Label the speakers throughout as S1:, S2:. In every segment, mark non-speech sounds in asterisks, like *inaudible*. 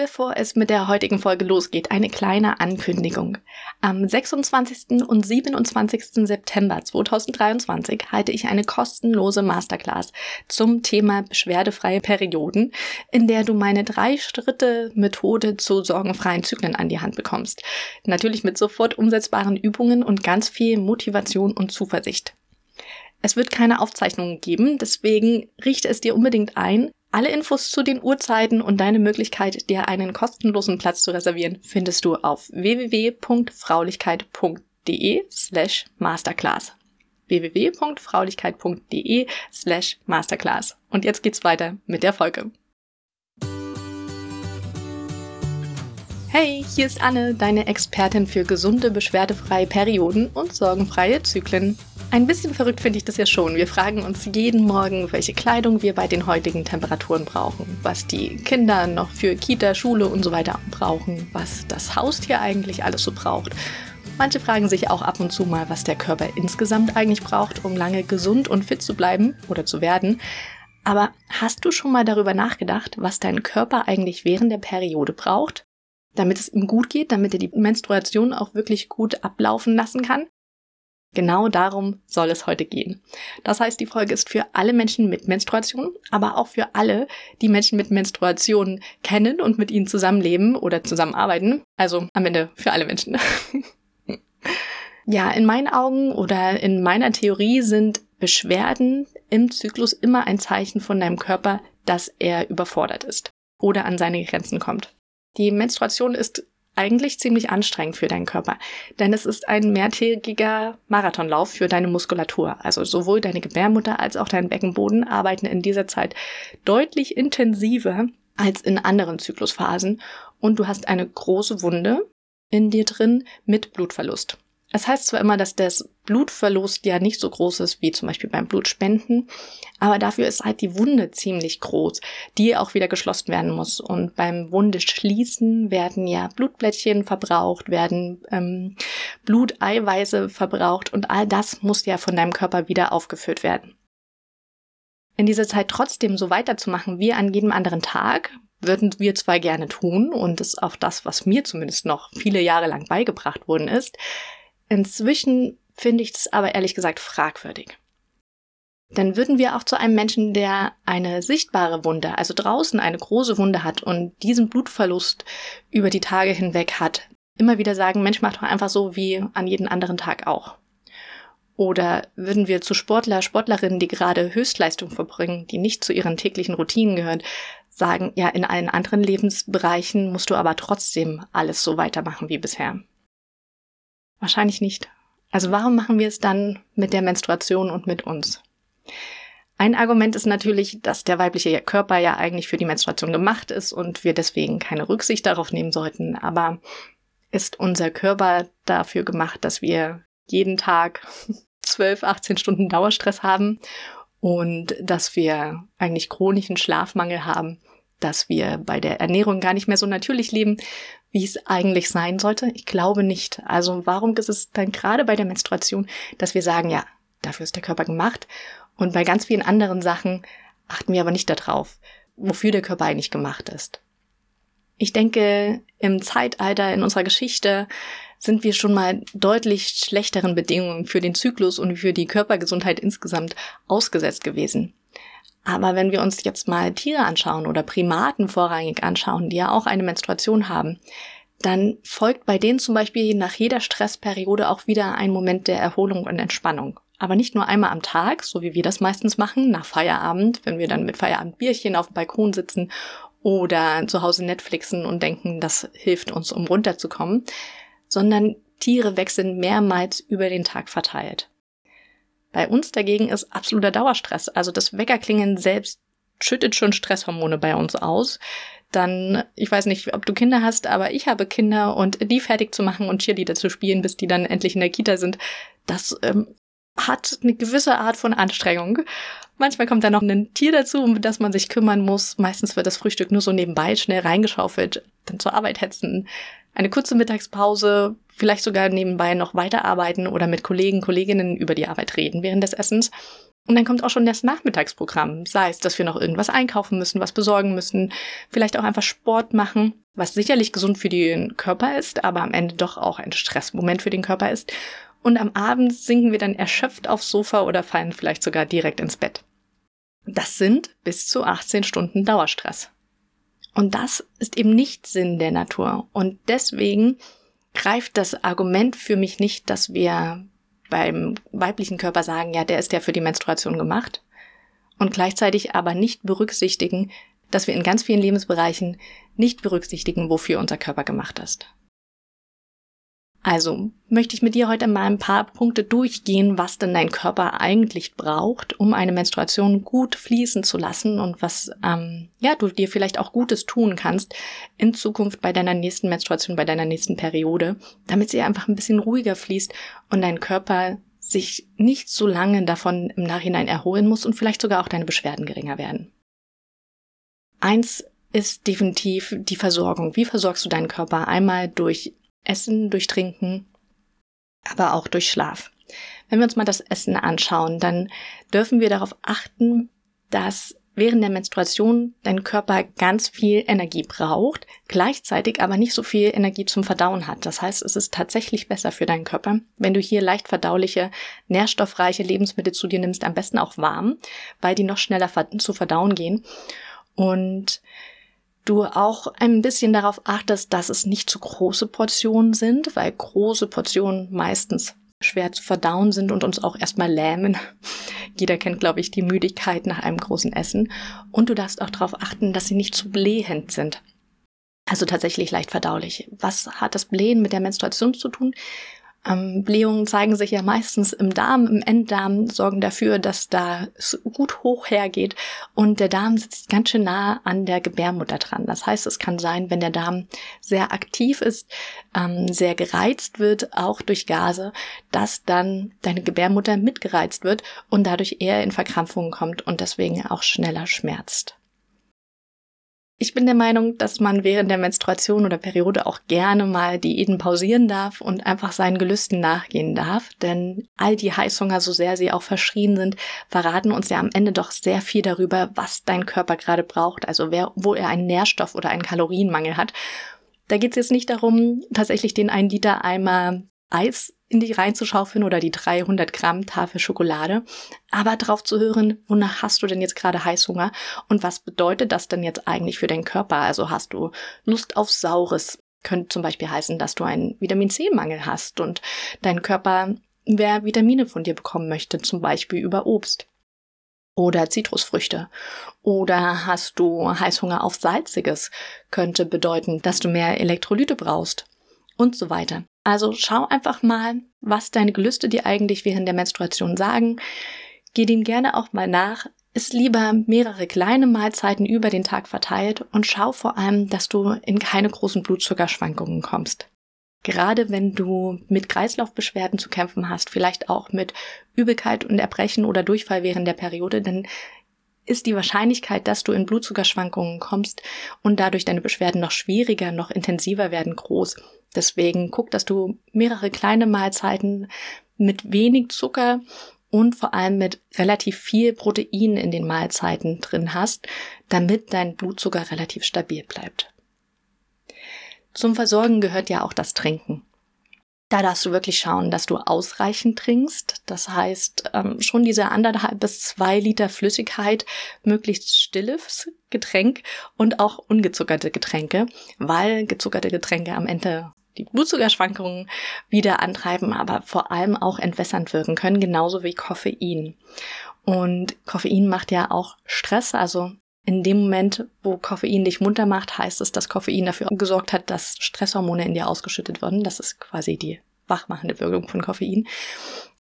S1: Bevor es mit der heutigen Folge losgeht, eine kleine Ankündigung. Am 26. und 27. September 2023 halte ich eine kostenlose Masterclass zum Thema beschwerdefreie Perioden, in der du meine drei Schritte Methode zu sorgenfreien Zyklen an die Hand bekommst. Natürlich mit sofort umsetzbaren Übungen und ganz viel Motivation und Zuversicht. Es wird keine Aufzeichnungen geben, deswegen richte es dir unbedingt ein, alle Infos zu den Uhrzeiten und deine Möglichkeit, dir einen kostenlosen Platz zu reservieren, findest du auf www.fraulichkeit.de slash masterclass www.fraulichkeit.de slash masterclass. Und jetzt geht's weiter mit der Folge. Hey, hier ist Anne, deine Expertin für gesunde, beschwerdefreie Perioden und sorgenfreie Zyklen. Ein bisschen verrückt finde ich das ja schon. Wir fragen uns jeden Morgen, welche Kleidung wir bei den heutigen Temperaturen brauchen, was die Kinder noch für Kita, Schule und so weiter brauchen, was das Haustier eigentlich alles so braucht. Manche fragen sich auch ab und zu mal, was der Körper insgesamt eigentlich braucht, um lange gesund und fit zu bleiben oder zu werden. Aber hast du schon mal darüber nachgedacht, was dein Körper eigentlich während der Periode braucht? Damit es ihm gut geht, damit er die Menstruation auch wirklich gut ablaufen lassen kann? Genau darum soll es heute gehen. Das heißt, die Folge ist für alle Menschen mit Menstruation, aber auch für alle, die Menschen mit Menstruation kennen und mit ihnen zusammenleben oder zusammenarbeiten. Also am Ende für alle Menschen. *laughs* ja, in meinen Augen oder in meiner Theorie sind Beschwerden im Zyklus immer ein Zeichen von deinem Körper, dass er überfordert ist oder an seine Grenzen kommt. Die Menstruation ist eigentlich ziemlich anstrengend für deinen Körper, denn es ist ein mehrtägiger Marathonlauf für deine Muskulatur. Also sowohl deine Gebärmutter als auch dein Beckenboden arbeiten in dieser Zeit deutlich intensiver als in anderen Zyklusphasen und du hast eine große Wunde in dir drin mit Blutverlust. Es heißt zwar immer, dass das Blutverlust ja nicht so groß ist wie zum Beispiel beim Blutspenden, aber dafür ist halt die Wunde ziemlich groß, die auch wieder geschlossen werden muss. Und beim Wundeschließen werden ja Blutblättchen verbraucht, werden ähm, Bluteiweiße verbraucht und all das muss ja von deinem Körper wieder aufgefüllt werden. In dieser Zeit trotzdem so weiterzumachen wie an jedem anderen Tag, würden wir zwar gerne tun und ist auch das, was mir zumindest noch viele Jahre lang beigebracht worden ist, Inzwischen finde ich das aber ehrlich gesagt fragwürdig. Dann würden wir auch zu einem Menschen, der eine sichtbare Wunde, also draußen eine große Wunde hat und diesen Blutverlust über die Tage hinweg hat, immer wieder sagen, Mensch, mach doch einfach so wie an jeden anderen Tag auch. Oder würden wir zu Sportler, Sportlerinnen, die gerade Höchstleistung verbringen, die nicht zu ihren täglichen Routinen gehören, sagen, ja, in allen anderen Lebensbereichen musst du aber trotzdem alles so weitermachen wie bisher. Wahrscheinlich nicht. Also warum machen wir es dann mit der Menstruation und mit uns? Ein Argument ist natürlich, dass der weibliche Körper ja eigentlich für die Menstruation gemacht ist und wir deswegen keine Rücksicht darauf nehmen sollten. Aber ist unser Körper dafür gemacht, dass wir jeden Tag *laughs* 12, 18 Stunden Dauerstress haben und dass wir eigentlich chronischen Schlafmangel haben, dass wir bei der Ernährung gar nicht mehr so natürlich leben, wie es eigentlich sein sollte? Ich glaube nicht. Also warum ist es dann gerade bei der Menstruation, dass wir sagen, ja, dafür ist der Körper gemacht und bei ganz vielen anderen Sachen achten wir aber nicht darauf, wofür der Körper eigentlich gemacht ist. Ich denke, im Zeitalter in unserer Geschichte sind wir schon mal deutlich schlechteren Bedingungen für den Zyklus und für die Körpergesundheit insgesamt ausgesetzt gewesen. Aber wenn wir uns jetzt mal Tiere anschauen oder Primaten vorrangig anschauen, die ja auch eine Menstruation haben, dann folgt bei denen zum Beispiel nach jeder Stressperiode auch wieder ein Moment der Erholung und Entspannung. Aber nicht nur einmal am Tag, so wie wir das meistens machen, nach Feierabend, wenn wir dann mit Feierabend Bierchen auf dem Balkon sitzen oder zu Hause Netflixen und denken, das hilft uns, um runterzukommen, sondern Tiere wechseln mehrmals über den Tag verteilt. Bei uns dagegen ist absoluter Dauerstress. Also das Weckerklingen selbst schüttet schon Stresshormone bei uns aus. Dann, ich weiß nicht, ob du Kinder hast, aber ich habe Kinder und die fertig zu machen und Cheerleader zu spielen, bis die dann endlich in der Kita sind, das ähm, hat eine gewisse Art von Anstrengung. Manchmal kommt da noch ein Tier dazu, um das man sich kümmern muss. Meistens wird das Frühstück nur so nebenbei schnell reingeschaufelt, dann zur Arbeit hetzen, eine kurze Mittagspause, vielleicht sogar nebenbei noch weiterarbeiten oder mit Kollegen, Kolleginnen über die Arbeit reden während des Essens. Und dann kommt auch schon das Nachmittagsprogramm. Sei es, dass wir noch irgendwas einkaufen müssen, was besorgen müssen, vielleicht auch einfach Sport machen. was sicherlich gesund für den Körper ist, aber am Ende doch auch ein Stressmoment für den Körper ist. Und am Abend sinken wir dann erschöpft aufs Sofa oder fallen vielleicht sogar direkt ins Bett. Das sind bis zu 18 Stunden Dauerstress. Und das ist eben nicht Sinn der Natur. Und deswegen greift das Argument für mich nicht, dass wir beim weiblichen Körper sagen, ja, der ist ja für die Menstruation gemacht. Und gleichzeitig aber nicht berücksichtigen, dass wir in ganz vielen Lebensbereichen nicht berücksichtigen, wofür unser Körper gemacht ist. Also möchte ich mit dir heute mal ein paar Punkte durchgehen, was denn dein Körper eigentlich braucht, um eine Menstruation gut fließen zu lassen und was ähm, ja du dir vielleicht auch Gutes tun kannst in Zukunft bei deiner nächsten Menstruation, bei deiner nächsten Periode, damit sie einfach ein bisschen ruhiger fließt und dein Körper sich nicht so lange davon im Nachhinein erholen muss und vielleicht sogar auch deine Beschwerden geringer werden. Eins ist definitiv die Versorgung. Wie versorgst du deinen Körper? Einmal durch Essen, durch Trinken, aber auch durch Schlaf. Wenn wir uns mal das Essen anschauen, dann dürfen wir darauf achten, dass während der Menstruation dein Körper ganz viel Energie braucht, gleichzeitig aber nicht so viel Energie zum Verdauen hat. Das heißt, es ist tatsächlich besser für deinen Körper, wenn du hier leicht verdauliche, nährstoffreiche Lebensmittel zu dir nimmst, am besten auch warm, weil die noch schneller zu verdauen gehen. Und du auch ein bisschen darauf achtest, dass es nicht zu große Portionen sind, weil große Portionen meistens schwer zu verdauen sind und uns auch erstmal lähmen. *laughs* Jeder kennt, glaube ich, die Müdigkeit nach einem großen Essen. Und du darfst auch darauf achten, dass sie nicht zu blähend sind. Also tatsächlich leicht verdaulich. Was hat das Blähen mit der Menstruation zu tun? Ähm, Blähungen zeigen sich ja meistens im Darm, im Enddarm, sorgen dafür, dass da es gut hoch hergeht und der Darm sitzt ganz schön nah an der Gebärmutter dran. Das heißt, es kann sein, wenn der Darm sehr aktiv ist, ähm, sehr gereizt wird, auch durch Gase, dass dann deine Gebärmutter mitgereizt wird und dadurch eher in Verkrampfungen kommt und deswegen auch schneller schmerzt. Ich bin der Meinung, dass man während der Menstruation oder Periode auch gerne mal Diäten pausieren darf und einfach seinen Gelüsten nachgehen darf, denn all die Heißhunger, so sehr sie auch verschrien sind, verraten uns ja am Ende doch sehr viel darüber, was dein Körper gerade braucht, also wer, wo er einen Nährstoff oder einen Kalorienmangel hat. Da geht es jetzt nicht darum, tatsächlich den einen Liter Eimer Eis in die reinzuschaufeln oder die 300 Gramm Tafel Schokolade, aber drauf zu hören, wonach hast du denn jetzt gerade Heißhunger und was bedeutet das denn jetzt eigentlich für deinen Körper? Also hast du Lust auf Saures? Könnte zum Beispiel heißen, dass du einen Vitamin C-Mangel hast und dein Körper wer Vitamine von dir bekommen möchte, zum Beispiel über Obst oder Zitrusfrüchte. Oder hast du Heißhunger auf Salziges, könnte bedeuten, dass du mehr Elektrolyte brauchst und so weiter. Also schau einfach mal, was deine Gelüste dir eigentlich während der Menstruation sagen. Geh dem gerne auch mal nach. Ist lieber mehrere kleine Mahlzeiten über den Tag verteilt und schau vor allem, dass du in keine großen Blutzuckerschwankungen kommst. Gerade wenn du mit Kreislaufbeschwerden zu kämpfen hast, vielleicht auch mit Übelkeit und Erbrechen oder Durchfall während der Periode, dann ist die Wahrscheinlichkeit, dass du in Blutzuckerschwankungen kommst und dadurch deine Beschwerden noch schwieriger, noch intensiver werden, groß. Deswegen guck, dass du mehrere kleine Mahlzeiten mit wenig Zucker und vor allem mit relativ viel Protein in den Mahlzeiten drin hast, damit dein Blutzucker relativ stabil bleibt. Zum Versorgen gehört ja auch das Trinken. Da darfst du wirklich schauen, dass du ausreichend trinkst. Das heißt, ähm, schon diese anderthalb bis zwei Liter Flüssigkeit, möglichst stilles Getränk und auch ungezuckerte Getränke, weil gezuckerte Getränke am Ende die Blutzuckerschwankungen wieder antreiben, aber vor allem auch entwässernd wirken können, genauso wie Koffein. Und Koffein macht ja auch Stress, also in dem Moment, wo Koffein dich munter macht, heißt es, dass Koffein dafür gesorgt hat, dass Stresshormone in dir ausgeschüttet wurden. Das ist quasi die wachmachende Wirkung von Koffein.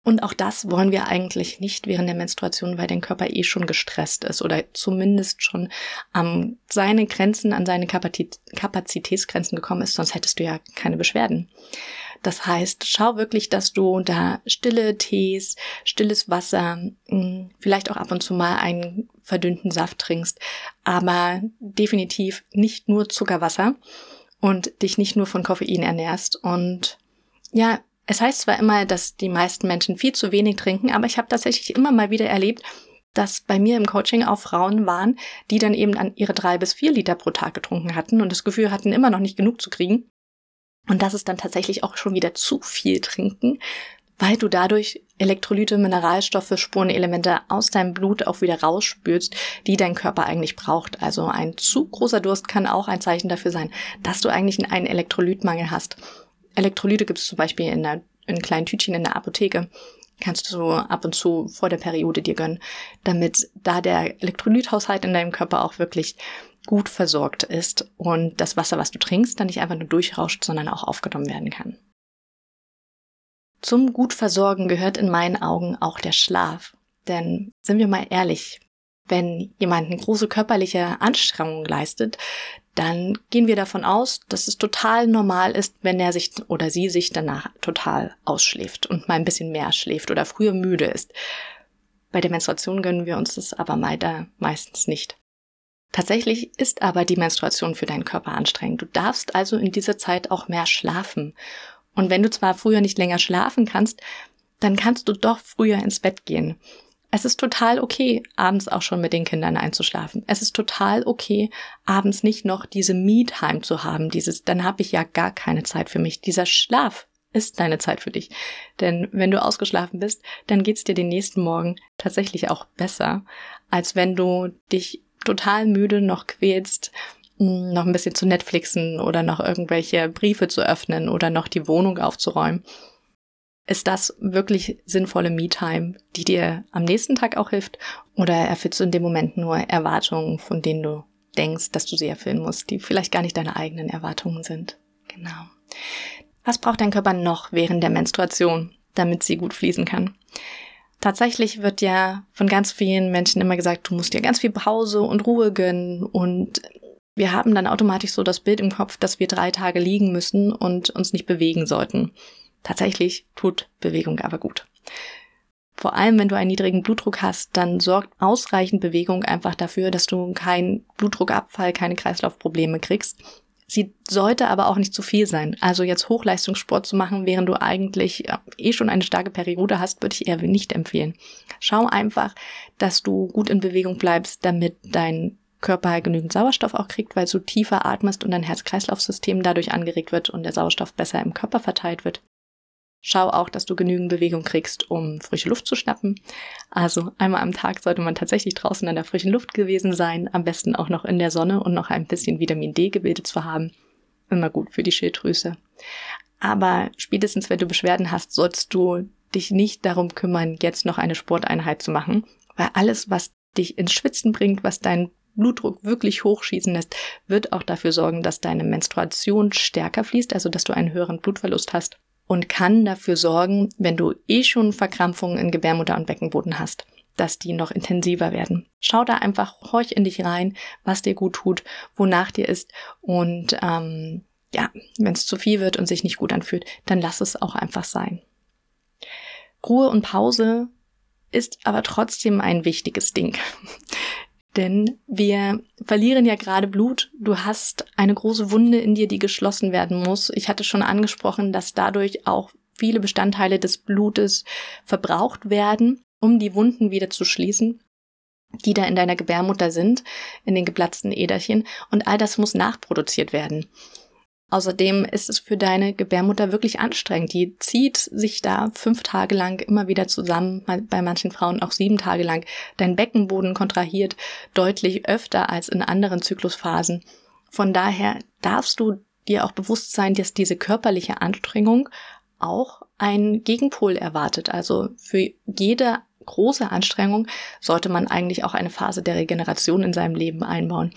S1: Und auch das wollen wir eigentlich nicht während der Menstruation, weil dein Körper eh schon gestresst ist oder zumindest schon an seine Grenzen, an seine Kapazitätsgrenzen gekommen ist, sonst hättest du ja keine Beschwerden. Das heißt, schau wirklich, dass du da stille Tees, stilles Wasser, hm, vielleicht auch ab und zu mal einen verdünnten Saft trinkst, aber definitiv nicht nur Zuckerwasser und dich nicht nur von Koffein ernährst und ja, es heißt zwar immer, dass die meisten Menschen viel zu wenig trinken, aber ich habe tatsächlich immer mal wieder erlebt, dass bei mir im Coaching auch Frauen waren, die dann eben an ihre drei bis vier Liter pro Tag getrunken hatten und das Gefühl hatten, immer noch nicht genug zu kriegen. Und das ist dann tatsächlich auch schon wieder zu viel trinken, weil du dadurch Elektrolyte, Mineralstoffe, Spurenelemente aus deinem Blut auch wieder rausspürst, die dein Körper eigentlich braucht. Also ein zu großer Durst kann auch ein Zeichen dafür sein, dass du eigentlich einen Elektrolytmangel hast. Elektrolyte gibt es zum Beispiel in, einer, in kleinen Tütchen in der Apotheke. Kannst du ab und zu vor der Periode dir gönnen, damit da der Elektrolythaushalt in deinem Körper auch wirklich gut versorgt ist und das Wasser, was du trinkst, dann nicht einfach nur durchrauscht, sondern auch aufgenommen werden kann. Zum Gutversorgen gehört in meinen Augen auch der Schlaf. Denn sind wir mal ehrlich, wenn jemand eine große körperliche Anstrengung leistet, dann gehen wir davon aus, dass es total normal ist, wenn er sich oder sie sich danach total ausschläft und mal ein bisschen mehr schläft oder früher müde ist. Bei der Menstruation gönnen wir uns das aber meistens nicht. Tatsächlich ist aber die Menstruation für deinen Körper anstrengend. Du darfst also in dieser Zeit auch mehr schlafen. Und wenn du zwar früher nicht länger schlafen kannst, dann kannst du doch früher ins Bett gehen. Es ist total okay, abends auch schon mit den Kindern einzuschlafen. Es ist total okay, abends nicht noch diese Me-Time zu haben, dieses, dann habe ich ja gar keine Zeit für mich. Dieser Schlaf ist deine Zeit für dich. Denn wenn du ausgeschlafen bist, dann geht's dir den nächsten Morgen tatsächlich auch besser, als wenn du dich total müde noch quälst noch ein bisschen zu Netflixen oder noch irgendwelche Briefe zu öffnen oder noch die Wohnung aufzuräumen. Ist das wirklich sinnvolle Me-Time, die dir am nächsten Tag auch hilft? Oder erfüllst du in dem Moment nur Erwartungen, von denen du denkst, dass du sie erfüllen musst, die vielleicht gar nicht deine eigenen Erwartungen sind? Genau. Was braucht dein Körper noch während der Menstruation, damit sie gut fließen kann? Tatsächlich wird ja von ganz vielen Menschen immer gesagt, du musst dir ganz viel Pause und Ruhe gönnen und wir haben dann automatisch so das Bild im Kopf, dass wir drei Tage liegen müssen und uns nicht bewegen sollten. Tatsächlich tut Bewegung aber gut. Vor allem, wenn du einen niedrigen Blutdruck hast, dann sorgt ausreichend Bewegung einfach dafür, dass du keinen Blutdruckabfall, keine Kreislaufprobleme kriegst. Sie sollte aber auch nicht zu viel sein. Also jetzt Hochleistungssport zu machen, während du eigentlich eh schon eine starke Periode hast, würde ich eher nicht empfehlen. Schau einfach, dass du gut in Bewegung bleibst, damit dein Körper genügend Sauerstoff auch kriegt, weil du tiefer atmest und dein Herz-Kreislauf-System dadurch angeregt wird und der Sauerstoff besser im Körper verteilt wird. Schau auch, dass du genügend Bewegung kriegst, um frische Luft zu schnappen. Also einmal am Tag sollte man tatsächlich draußen in der frischen Luft gewesen sein, am besten auch noch in der Sonne und noch ein bisschen Vitamin D gebildet zu haben. Immer gut für die Schilddrüse. Aber spätestens, wenn du Beschwerden hast, sollst du dich nicht darum kümmern, jetzt noch eine Sporteinheit zu machen, weil alles, was dich ins Schwitzen bringt, was deinen Blutdruck wirklich hochschießen lässt, wird auch dafür sorgen, dass deine Menstruation stärker fließt, also dass du einen höheren Blutverlust hast und kann dafür sorgen, wenn du eh schon Verkrampfungen in Gebärmutter und Beckenboden hast, dass die noch intensiver werden. Schau da einfach, horch in dich rein, was dir gut tut, wonach dir ist und ähm, ja, wenn es zu viel wird und sich nicht gut anfühlt, dann lass es auch einfach sein. Ruhe und Pause ist aber trotzdem ein wichtiges Ding. Denn wir verlieren ja gerade Blut. Du hast eine große Wunde in dir, die geschlossen werden muss. Ich hatte schon angesprochen, dass dadurch auch viele Bestandteile des Blutes verbraucht werden, um die Wunden wieder zu schließen, die da in deiner Gebärmutter sind, in den geplatzten Äderchen. Und all das muss nachproduziert werden. Außerdem ist es für deine Gebärmutter wirklich anstrengend. Die zieht sich da fünf Tage lang immer wieder zusammen, bei manchen Frauen auch sieben Tage lang. Dein Beckenboden kontrahiert deutlich öfter als in anderen Zyklusphasen. Von daher darfst du dir auch bewusst sein, dass diese körperliche Anstrengung auch einen Gegenpol erwartet. Also für jede große Anstrengung sollte man eigentlich auch eine Phase der Regeneration in seinem Leben einbauen.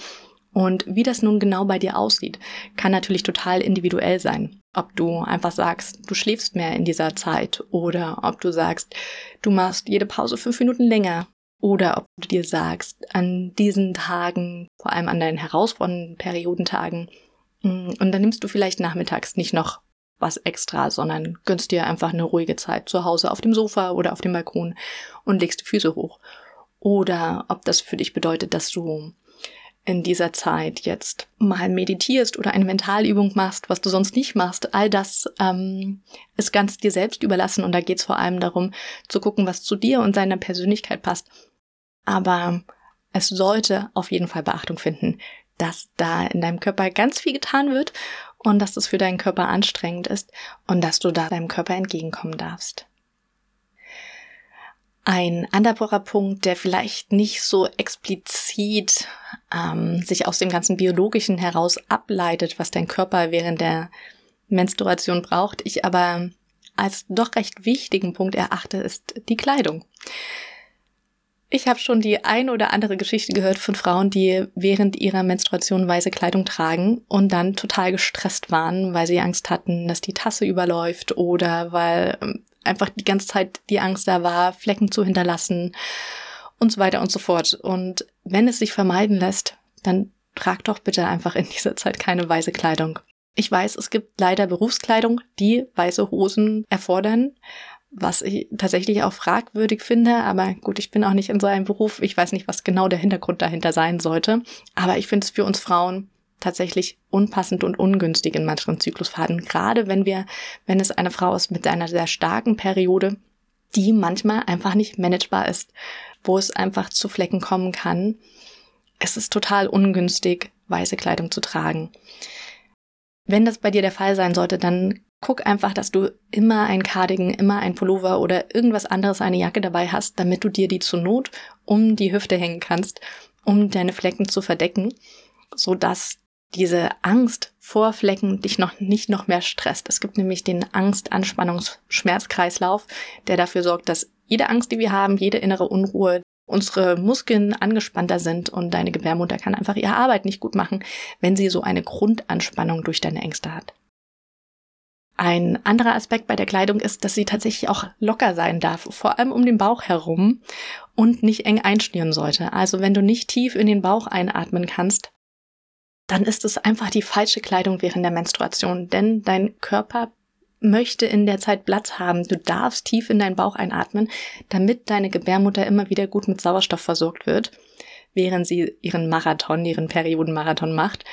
S1: Und wie das nun genau bei dir aussieht, kann natürlich total individuell sein. Ob du einfach sagst, du schläfst mehr in dieser Zeit oder ob du sagst, du machst jede Pause fünf Minuten länger oder ob du dir sagst, an diesen Tagen, vor allem an deinen herausfordernden Periodentagen, mm, und dann nimmst du vielleicht nachmittags nicht noch was extra, sondern gönnst dir einfach eine ruhige Zeit zu Hause auf dem Sofa oder auf dem Balkon und legst die Füße hoch. Oder ob das für dich bedeutet, dass du in dieser Zeit jetzt mal meditierst oder eine Mentalübung machst, was du sonst nicht machst, all das ähm, ist ganz dir selbst überlassen und da geht es vor allem darum zu gucken, was zu dir und seiner Persönlichkeit passt. aber es sollte auf jeden Fall Beachtung finden, dass da in deinem Körper ganz viel getan wird und dass das für deinen Körper anstrengend ist und dass du da deinem Körper entgegenkommen darfst. Ein anderer Punkt, der vielleicht nicht so explizit ähm, sich aus dem ganzen Biologischen heraus ableitet, was dein Körper während der Menstruation braucht, ich aber als doch recht wichtigen Punkt erachte, ist die Kleidung. Ich habe schon die ein oder andere Geschichte gehört von Frauen, die während ihrer Menstruation weiße Kleidung tragen und dann total gestresst waren, weil sie Angst hatten, dass die Tasse überläuft oder weil ähm, einfach die ganze Zeit die Angst da war, Flecken zu hinterlassen und so weiter und so fort. Und wenn es sich vermeiden lässt, dann trag doch bitte einfach in dieser Zeit keine weiße Kleidung. Ich weiß, es gibt leider Berufskleidung, die weiße Hosen erfordern, was ich tatsächlich auch fragwürdig finde. Aber gut, ich bin auch nicht in so einem Beruf. Ich weiß nicht, was genau der Hintergrund dahinter sein sollte. Aber ich finde es für uns Frauen tatsächlich unpassend und ungünstig in manchen Zyklusphasen. Gerade wenn wir, wenn es eine Frau ist mit einer sehr starken Periode, die manchmal einfach nicht managebar ist, wo es einfach zu Flecken kommen kann. Es ist total ungünstig, weiße Kleidung zu tragen. Wenn das bei dir der Fall sein sollte, dann guck einfach, dass du immer ein Cardigan, immer ein Pullover oder irgendwas anderes, eine Jacke dabei hast, damit du dir die zur Not um die Hüfte hängen kannst, um deine Flecken zu verdecken, so dass diese Angst vor Flecken dich noch nicht noch mehr stresst. Es gibt nämlich den Angst-Anspannungs-Schmerzkreislauf, der dafür sorgt, dass jede Angst, die wir haben, jede innere Unruhe, unsere Muskeln angespannter sind und deine Gebärmutter kann einfach ihre Arbeit nicht gut machen, wenn sie so eine Grundanspannung durch deine Ängste hat. Ein anderer Aspekt bei der Kleidung ist, dass sie tatsächlich auch locker sein darf, vor allem um den Bauch herum und nicht eng einschnüren sollte. Also wenn du nicht tief in den Bauch einatmen kannst, dann ist es einfach die falsche Kleidung während der Menstruation, denn dein Körper möchte in der Zeit Platz haben. Du darfst tief in deinen Bauch einatmen, damit deine Gebärmutter immer wieder gut mit Sauerstoff versorgt wird, während sie ihren Marathon, ihren Periodenmarathon macht.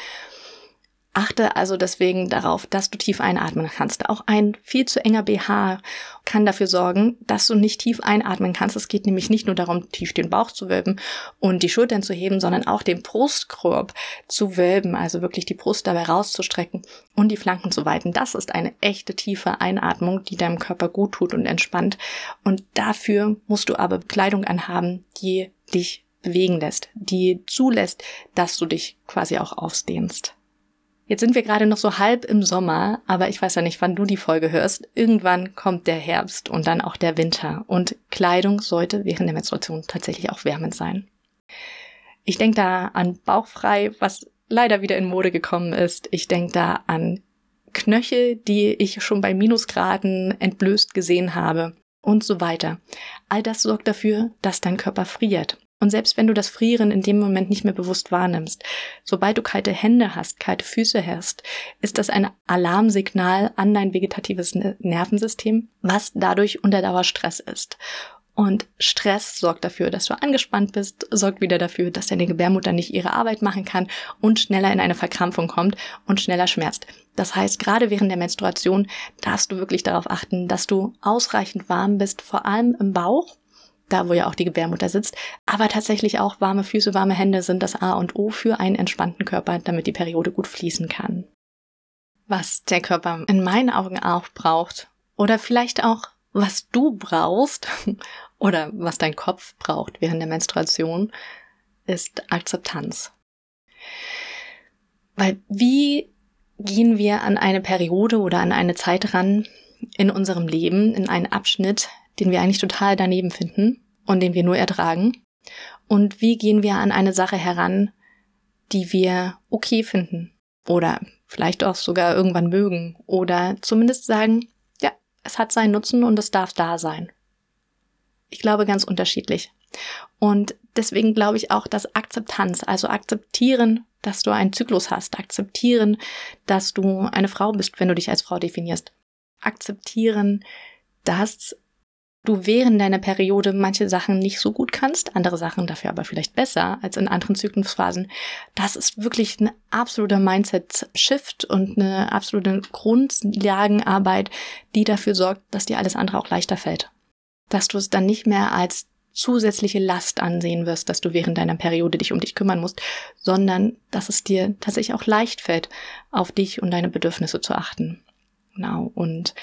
S1: Achte also deswegen darauf, dass du tief einatmen kannst. Auch ein viel zu enger BH kann dafür sorgen, dass du nicht tief einatmen kannst. Es geht nämlich nicht nur darum, tief den Bauch zu wölben und die Schultern zu heben, sondern auch den Brustkorb zu wölben, also wirklich die Brust dabei rauszustrecken und die Flanken zu weiten. Das ist eine echte tiefe Einatmung, die deinem Körper gut tut und entspannt. Und dafür musst du aber Kleidung anhaben, die dich bewegen lässt, die zulässt, dass du dich quasi auch ausdehnst. Jetzt sind wir gerade noch so halb im Sommer, aber ich weiß ja nicht, wann du die Folge hörst. Irgendwann kommt der Herbst und dann auch der Winter. Und Kleidung sollte während der Menstruation tatsächlich auch wärmend sein. Ich denke da an Bauchfrei, was leider wieder in Mode gekommen ist. Ich denke da an Knöchel, die ich schon bei Minusgraden entblößt gesehen habe und so weiter. All das sorgt dafür, dass dein Körper friert. Und selbst wenn du das Frieren in dem Moment nicht mehr bewusst wahrnimmst, sobald du kalte Hände hast, kalte Füße hast, ist das ein Alarmsignal an dein vegetatives Nervensystem, was dadurch unter Dauerstress ist. Und Stress sorgt dafür, dass du angespannt bist, sorgt wieder dafür, dass deine Gebärmutter nicht ihre Arbeit machen kann und schneller in eine Verkrampfung kommt und schneller schmerzt. Das heißt, gerade während der Menstruation darfst du wirklich darauf achten, dass du ausreichend warm bist, vor allem im Bauch da wo ja auch die Gebärmutter sitzt. Aber tatsächlich auch warme Füße, warme Hände sind das A und O für einen entspannten Körper, damit die Periode gut fließen kann. Was der Körper in meinen Augen auch braucht, oder vielleicht auch was du brauchst, *laughs* oder was dein Kopf braucht während der Menstruation, ist Akzeptanz. Weil wie gehen wir an eine Periode oder an eine Zeit ran in unserem Leben, in einen Abschnitt, den wir eigentlich total daneben finden und den wir nur ertragen? Und wie gehen wir an eine Sache heran, die wir okay finden oder vielleicht auch sogar irgendwann mögen oder zumindest sagen, ja, es hat seinen Nutzen und es darf da sein. Ich glaube ganz unterschiedlich. Und deswegen glaube ich auch, dass Akzeptanz, also akzeptieren, dass du einen Zyklus hast, akzeptieren, dass du eine Frau bist, wenn du dich als Frau definierst, akzeptieren, dass du während deiner Periode manche Sachen nicht so gut kannst, andere Sachen dafür aber vielleicht besser als in anderen Zyklusphasen. Das ist wirklich ein absoluter Mindset-Shift und eine absolute Grundlagenarbeit, die dafür sorgt, dass dir alles andere auch leichter fällt. Dass du es dann nicht mehr als zusätzliche Last ansehen wirst, dass du während deiner Periode dich um dich kümmern musst, sondern dass es dir tatsächlich auch leicht fällt, auf dich und deine Bedürfnisse zu achten. Genau. Und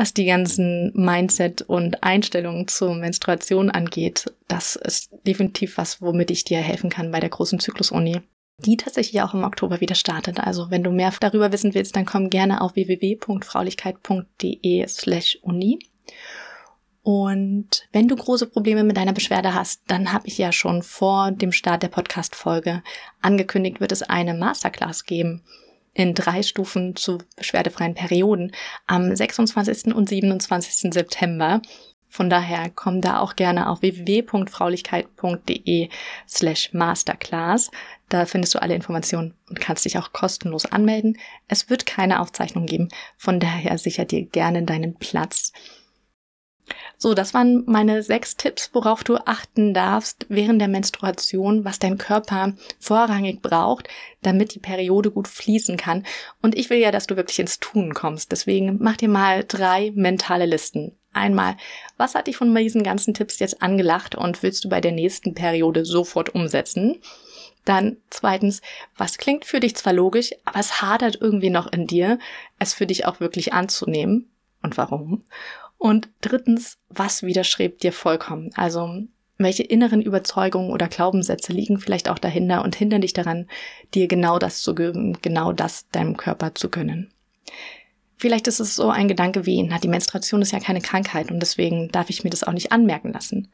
S1: was die ganzen Mindset und Einstellungen zur Menstruation angeht, das ist definitiv was, womit ich dir helfen kann bei der großen Zyklusuni die tatsächlich auch im Oktober wieder startet. Also wenn du mehr darüber wissen willst, dann komm gerne auf www.fraulichkeit.de slash uni. Und wenn du große Probleme mit deiner Beschwerde hast, dann habe ich ja schon vor dem Start der Podcast-Folge angekündigt, wird es eine Masterclass geben in drei Stufen zu beschwerdefreien Perioden am 26. und 27. September. Von daher komm da auch gerne auf www.fraulichkeit.de slash masterclass. Da findest du alle Informationen und kannst dich auch kostenlos anmelden. Es wird keine Aufzeichnung geben. Von daher sicher dir gerne deinen Platz. So, das waren meine sechs Tipps, worauf du achten darfst während der Menstruation, was dein Körper vorrangig braucht, damit die Periode gut fließen kann. Und ich will ja, dass du wirklich ins Tun kommst. Deswegen mach dir mal drei mentale Listen. Einmal, was hat dich von diesen ganzen Tipps jetzt angelacht und willst du bei der nächsten Periode sofort umsetzen? Dann zweitens, was klingt für dich zwar logisch, aber es hadert irgendwie noch in dir, es für dich auch wirklich anzunehmen und warum? Und drittens, was widerstrebt dir vollkommen? Also welche inneren Überzeugungen oder Glaubenssätze liegen vielleicht auch dahinter und hindern dich daran, dir genau das zu geben, genau das deinem Körper zu gönnen. Vielleicht ist es so ein Gedanke wie, na, die Menstruation ist ja keine Krankheit und deswegen darf ich mir das auch nicht anmerken lassen.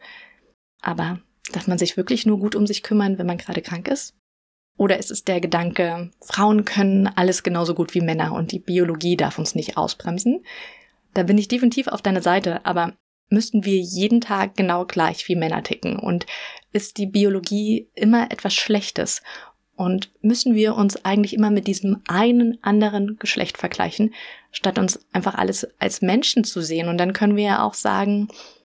S1: Aber darf man sich wirklich nur gut um sich kümmern, wenn man gerade krank ist? Oder ist es der Gedanke, Frauen können alles genauso gut wie Männer und die Biologie darf uns nicht ausbremsen? Da bin ich definitiv auf deiner Seite, aber müssten wir jeden Tag genau gleich wie Männer ticken und ist die Biologie immer etwas Schlechtes und müssen wir uns eigentlich immer mit diesem einen anderen Geschlecht vergleichen, statt uns einfach alles als Menschen zu sehen. Und dann können wir ja auch sagen,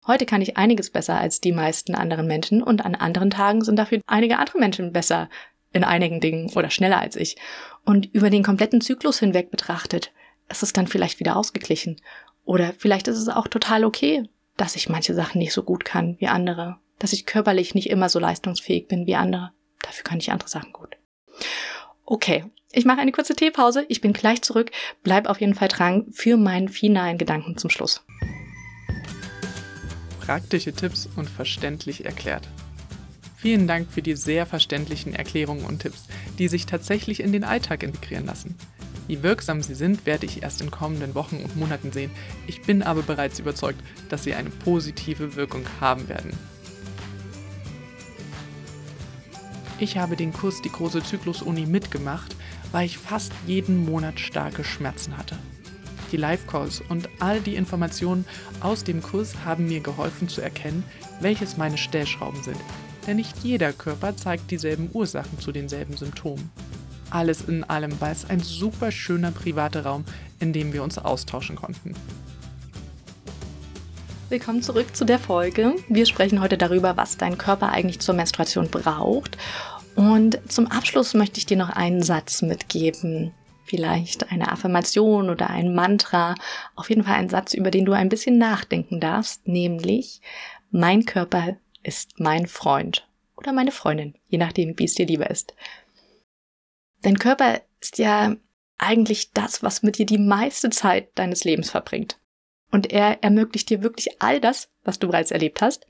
S1: heute kann ich einiges besser als die meisten anderen Menschen und an anderen Tagen sind dafür einige andere Menschen besser in einigen Dingen oder schneller als ich. Und über den kompletten Zyklus hinweg betrachtet, ist es dann vielleicht wieder ausgeglichen. Oder vielleicht ist es auch total okay, dass ich manche Sachen nicht so gut kann wie andere, dass ich körperlich nicht immer so leistungsfähig bin wie andere. Dafür kann ich andere Sachen gut. Okay, ich mache eine kurze Teepause. Ich bin gleich zurück. Bleib auf jeden Fall dran für meinen finalen Gedanken zum Schluss.
S2: Praktische Tipps und verständlich erklärt. Vielen Dank für die sehr verständlichen Erklärungen und Tipps, die sich tatsächlich in den Alltag integrieren lassen. Wie wirksam sie sind, werde ich erst in kommenden Wochen und Monaten sehen. Ich bin aber bereits überzeugt, dass sie eine positive Wirkung haben werden. Ich habe den Kurs Die große Zyklus-Uni mitgemacht, weil ich fast jeden Monat starke Schmerzen hatte. Die Live-Calls und all die Informationen aus dem Kurs haben mir geholfen zu erkennen, welches meine Stellschrauben sind. Denn nicht jeder Körper zeigt dieselben Ursachen zu denselben Symptomen. Alles in allem war es ein super schöner privater Raum, in dem wir uns austauschen konnten.
S1: Willkommen zurück zu der Folge. Wir sprechen heute darüber, was dein Körper eigentlich zur Menstruation braucht. Und zum Abschluss möchte ich dir noch einen Satz mitgeben. Vielleicht eine Affirmation oder ein Mantra. Auf jeden Fall ein Satz, über den du ein bisschen nachdenken darfst, nämlich mein Körper ist mein Freund oder meine Freundin, je nachdem, wie es dir lieber ist. Dein Körper ist ja eigentlich das, was mit dir die meiste Zeit deines Lebens verbringt. Und er ermöglicht dir wirklich all das, was du bereits erlebt hast,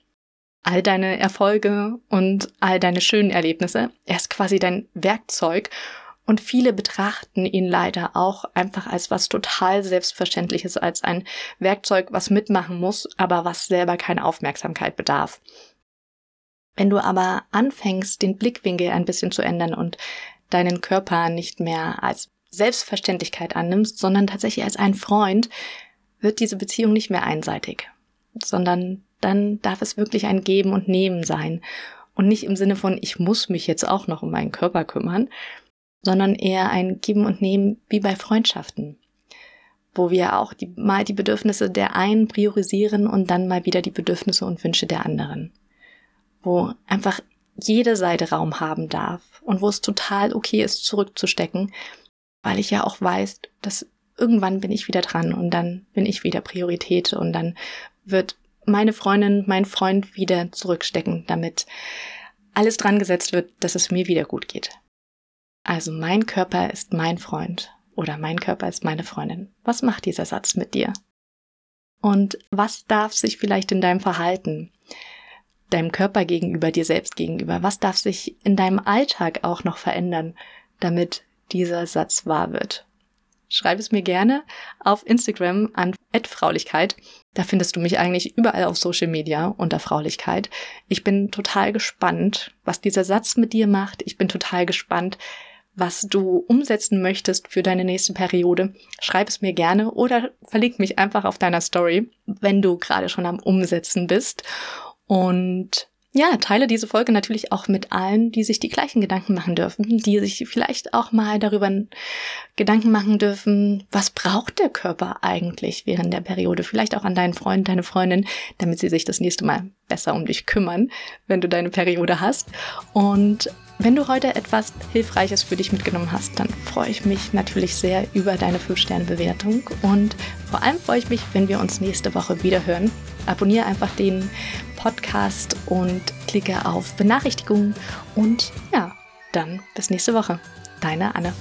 S1: all deine Erfolge und all deine schönen Erlebnisse. Er ist quasi dein Werkzeug und viele betrachten ihn leider auch einfach als was total Selbstverständliches, als ein Werkzeug, was mitmachen muss, aber was selber keine Aufmerksamkeit bedarf. Wenn du aber anfängst, den Blickwinkel ein bisschen zu ändern und deinen Körper nicht mehr als Selbstverständlichkeit annimmst, sondern tatsächlich als einen Freund, wird diese Beziehung nicht mehr einseitig, sondern dann darf es wirklich ein Geben und Nehmen sein. Und nicht im Sinne von, ich muss mich jetzt auch noch um meinen Körper kümmern, sondern eher ein Geben und Nehmen wie bei Freundschaften, wo wir auch die, mal die Bedürfnisse der einen priorisieren und dann mal wieder die Bedürfnisse und Wünsche der anderen. Wo einfach jede Seite Raum haben darf und wo es total okay ist, zurückzustecken, weil ich ja auch weiß, dass irgendwann bin ich wieder dran und dann bin ich wieder Priorität und dann wird meine Freundin, mein Freund wieder zurückstecken, damit alles dran gesetzt wird, dass es mir wieder gut geht. Also mein Körper ist mein Freund oder mein Körper ist meine Freundin. Was macht dieser Satz mit dir? Und was darf sich vielleicht in deinem Verhalten, deinem Körper gegenüber, dir selbst gegenüber, was darf sich in deinem Alltag auch noch verändern, damit dieser Satz wahr wird? Schreib es mir gerne auf Instagram an @fraulichkeit. Da findest du mich eigentlich überall auf Social Media unter Fraulichkeit. Ich bin total gespannt, was dieser Satz mit dir macht. Ich bin total gespannt, was du umsetzen möchtest für deine nächste Periode. Schreib es mir gerne oder verlink mich einfach auf deiner Story, wenn du gerade schon am Umsetzen bist. Und ja, teile diese Folge natürlich auch mit allen, die sich die gleichen Gedanken machen dürfen, die sich vielleicht auch mal darüber Gedanken machen dürfen, was braucht der Körper eigentlich während der Periode? Vielleicht auch an deinen Freund, deine Freundin, damit sie sich das nächste Mal besser um dich kümmern, wenn du deine Periode hast. Und wenn du heute etwas Hilfreiches für dich mitgenommen hast, dann freue ich mich natürlich sehr über deine 5-Sterne-Bewertung und vor allem freue ich mich, wenn wir uns nächste Woche wieder hören. Abonniere einfach den Podcast und klicke auf Benachrichtigungen und ja, dann bis nächste Woche. Deine Anne.